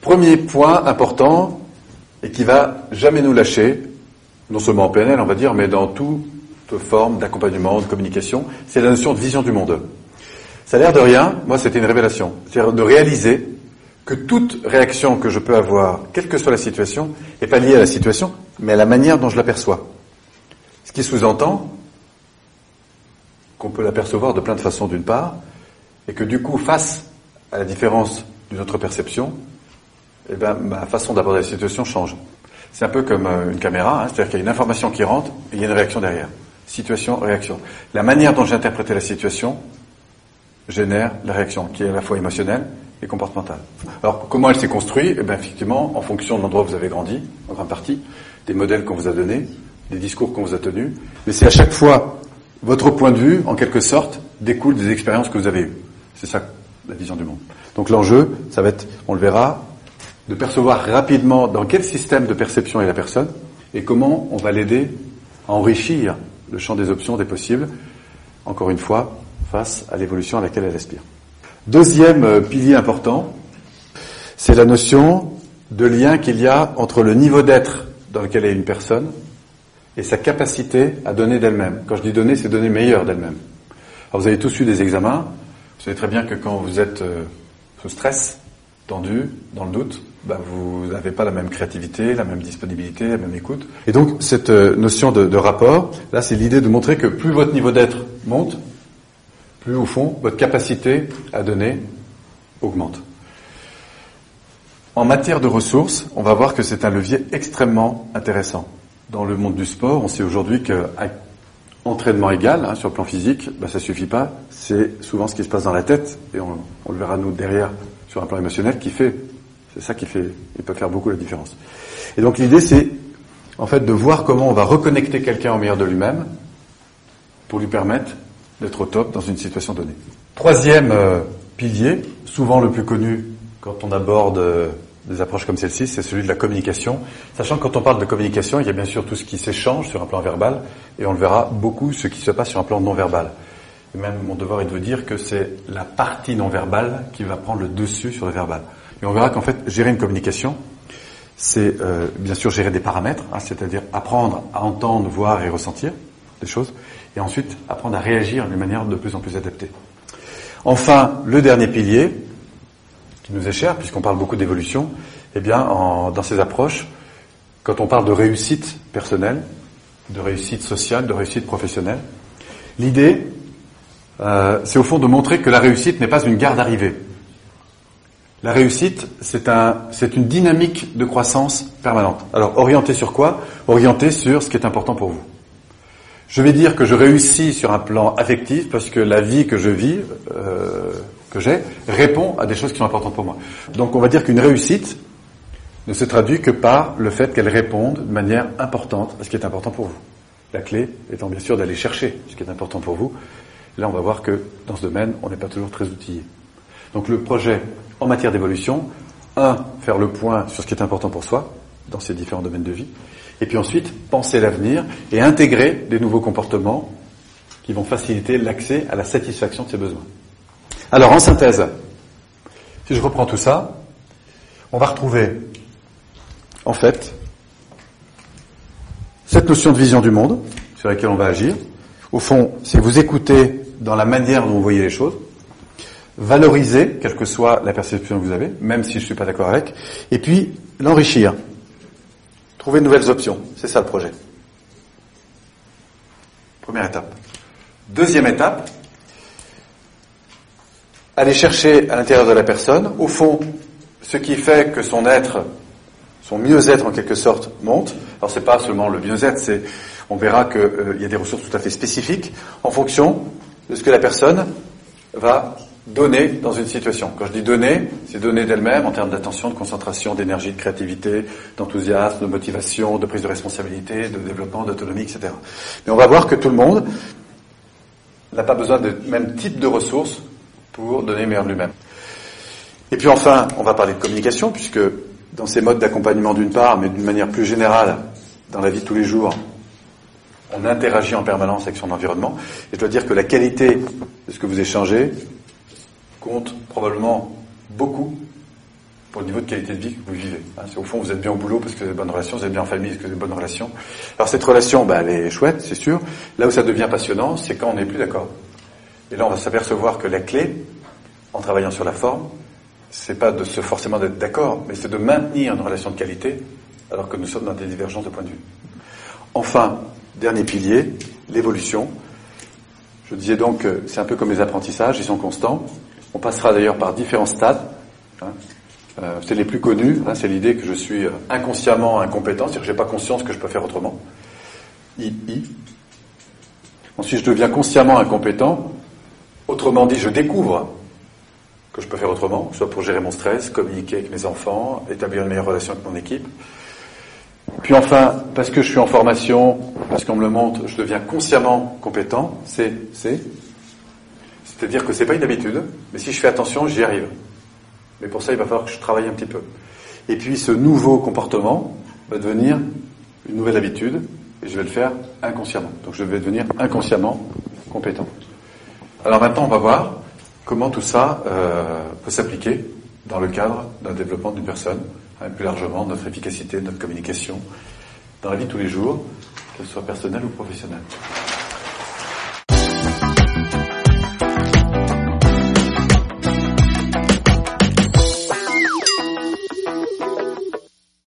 Premier point important et qui va jamais nous lâcher, non seulement en PNL, on va dire, mais dans toute forme d'accompagnement, de communication, c'est la notion de vision du monde. Ça a l'air de rien, moi c'était une révélation. C'est-à-dire de réaliser que toute réaction que je peux avoir, quelle que soit la situation, n'est pas liée à la situation, mais à la manière dont je l'aperçois. Ce qui sous-entend qu'on peut l'apercevoir de plein de façons d'une part, et que du coup, face à la différence d'une autre perception, eh ben, ma façon d'aborder la situation change. C'est un peu comme euh, une caméra, hein, c'est-à-dire qu'il y a une information qui rentre et il y a une réaction derrière. Situation, réaction. La manière dont j'ai interprété la situation génère la réaction, qui est à la fois émotionnelle et comportementale. Alors, comment elle s'est construite? Eh bien, effectivement, en fonction de l'endroit où vous avez grandi, en grande partie, des modèles qu'on vous a donnés, des discours qu'on vous a tenus, mais c'est à chaque fois votre point de vue, en quelque sorte, découle des expériences que vous avez eues. C'est ça la vision du monde. Donc l'enjeu, ça va être, on le verra, de percevoir rapidement dans quel système de perception est la personne et comment on va l'aider à enrichir le champ des options, des possibles, encore une fois, face à l'évolution à laquelle elle aspire. Deuxième euh, pilier important, c'est la notion de lien qu'il y a entre le niveau d'être dans lequel est une personne et sa capacité à donner d'elle-même. Quand je dis donner, c'est donner meilleur d'elle-même. Vous avez tous eu des examens, vous savez très bien que quand vous êtes euh, sous stress, tendu, dans le doute, bah, vous n'avez pas la même créativité, la même disponibilité, la même écoute. Et donc cette euh, notion de, rapport, là c'est l'idée de montrer que plus votre niveau d'être monte, plus au fond votre capacité à donner augmente. En matière de ressources, on va voir que c'est un levier extrêmement intéressant. Dans le monde du sport, on sait aujourd'hui que entraînement égal, hein, sur le plan physique, bah, ça suffit pas. C'est souvent ce qui se passe dans la tête, et on, le verra nous derrière sur un plan émotionnel, qui fait, c'est ça qui fait, il peut faire beaucoup la différence. Et donc l'idée, c'est en fait de voir comment on va reconnecter quelqu'un au meilleur de lui-même pour lui permettre d'être au top dans une situation donnée. Troisième euh, pilier, souvent le plus connu quand on aborde euh, des approches comme celle-ci, c'est celui de la communication. Sachant que quand on parle de communication, il y a bien sûr tout ce qui s'échange sur un plan verbal, et on le verra beaucoup ce qui se passe sur un plan non verbal. Et même mon devoir est de vous dire que c'est la partie non verbale qui va prendre le dessus sur le verbal. Et on verra qu'en fait, gérer une communication, c'est euh, bien sûr gérer des paramètres, hein, c'est-à-dire apprendre à entendre, voir et ressentir des choses, et ensuite apprendre à réagir d'une manière de plus en plus adaptée. Enfin, le dernier pilier, qui nous est cher, puisqu'on parle beaucoup d'évolution, eh bien, en, dans ces approches, quand on parle de réussite personnelle, de réussite sociale, de réussite professionnelle, l'idée, euh, c'est au fond de montrer que la réussite n'est pas une gare d'arrivée. La réussite, c'est un, une dynamique de croissance permanente. Alors, orientée sur quoi? Orientée sur ce qui est important pour vous. Je vais dire que je réussis sur un plan affectif parce que la vie que je vis, euh, que j'ai, répond à des choses qui sont importantes pour moi. Donc, on va dire qu'une réussite ne se traduit que par le fait qu'elle réponde de manière importante à ce qui est important pour vous. La clé étant bien sûr d'aller chercher ce qui est important pour vous. Là, on va voir que dans ce domaine, on n'est pas toujours très outillé. Donc, le projet en matière d'évolution, un, faire le point sur ce qui est important pour soi dans ces différents domaines de vie, et puis ensuite penser l'avenir et intégrer des nouveaux comportements qui vont faciliter l'accès à la satisfaction de ses besoins. Alors en synthèse, si je reprends tout ça, on va retrouver en fait cette notion de vision du monde sur laquelle on va agir. Au fond, c'est vous écouter dans la manière dont vous voyez les choses, valoriser, quelle que soit la perception que vous avez, même si je ne suis pas d'accord avec, et puis l'enrichir, trouver de nouvelles options. C'est ça le projet. Première étape. Deuxième étape, aller chercher à l'intérieur de la personne, au fond, ce qui fait que son être, son mieux-être en quelque sorte, monte. Alors c'est pas seulement le mieux-être, c'est, on verra qu'il euh, y a des ressources tout à fait spécifiques en fonction de ce que la personne va donner dans une situation. Quand je dis donner, c'est donner d'elle-même en termes d'attention, de concentration, d'énergie, de créativité, d'enthousiasme, de motivation, de prise de responsabilité, de développement, d'autonomie, etc. Mais on va voir que tout le monde n'a pas besoin de même type de ressources pour donner le meilleur de lui-même. Et puis enfin, on va parler de communication, puisque dans ces modes d'accompagnement d'une part, mais d'une manière plus générale, dans la vie de tous les jours, on interagit en permanence avec son environnement. Et je dois dire que la qualité de ce que vous échangez compte probablement beaucoup pour le niveau de qualité de vie que vous vivez. Hein, au fond, vous êtes bien au boulot parce que vous avez de bonnes relations, vous êtes bien en famille parce que vous avez de bonnes relations. Alors cette relation, bah, elle est chouette, c'est sûr. Là où ça devient passionnant, c'est quand on n'est plus d'accord. Et là, on va s'apercevoir que la clé, en travaillant sur la forme, c'est pas de se forcément d'être d'accord, mais c'est de maintenir une relation de qualité alors que nous sommes dans des divergences de point de vue. Enfin, dernier pilier, l'évolution. Je disais donc que c'est un peu comme les apprentissages, ils sont constants. On passera d'ailleurs par différents stades. Hein. Euh, c'est les plus connus, hein, c'est l'idée que je suis euh, inconsciemment incompétent, c'est-à-dire que je n'ai pas conscience que je peux faire autrement. I, I. Ensuite, je deviens consciemment incompétent. Autrement dit, je découvre que je peux faire autrement, soit pour gérer mon stress, communiquer avec mes enfants, établir une meilleure relation avec mon équipe. Puis enfin, parce que je suis en formation, parce qu'on me le montre, je deviens consciemment compétent, c'est, c'est. C'est-à-dire que c'est pas une habitude, mais si je fais attention, j'y arrive. Mais pour ça, il va falloir que je travaille un petit peu. Et puis ce nouveau comportement va devenir une nouvelle habitude, et je vais le faire inconsciemment. Donc je vais devenir inconsciemment compétent. Alors maintenant, on va voir comment tout ça euh, peut s'appliquer dans le cadre d'un développement d'une personne, hein, plus largement notre efficacité, notre communication, dans la vie de tous les jours, qu'elle soit personnelle ou professionnelle.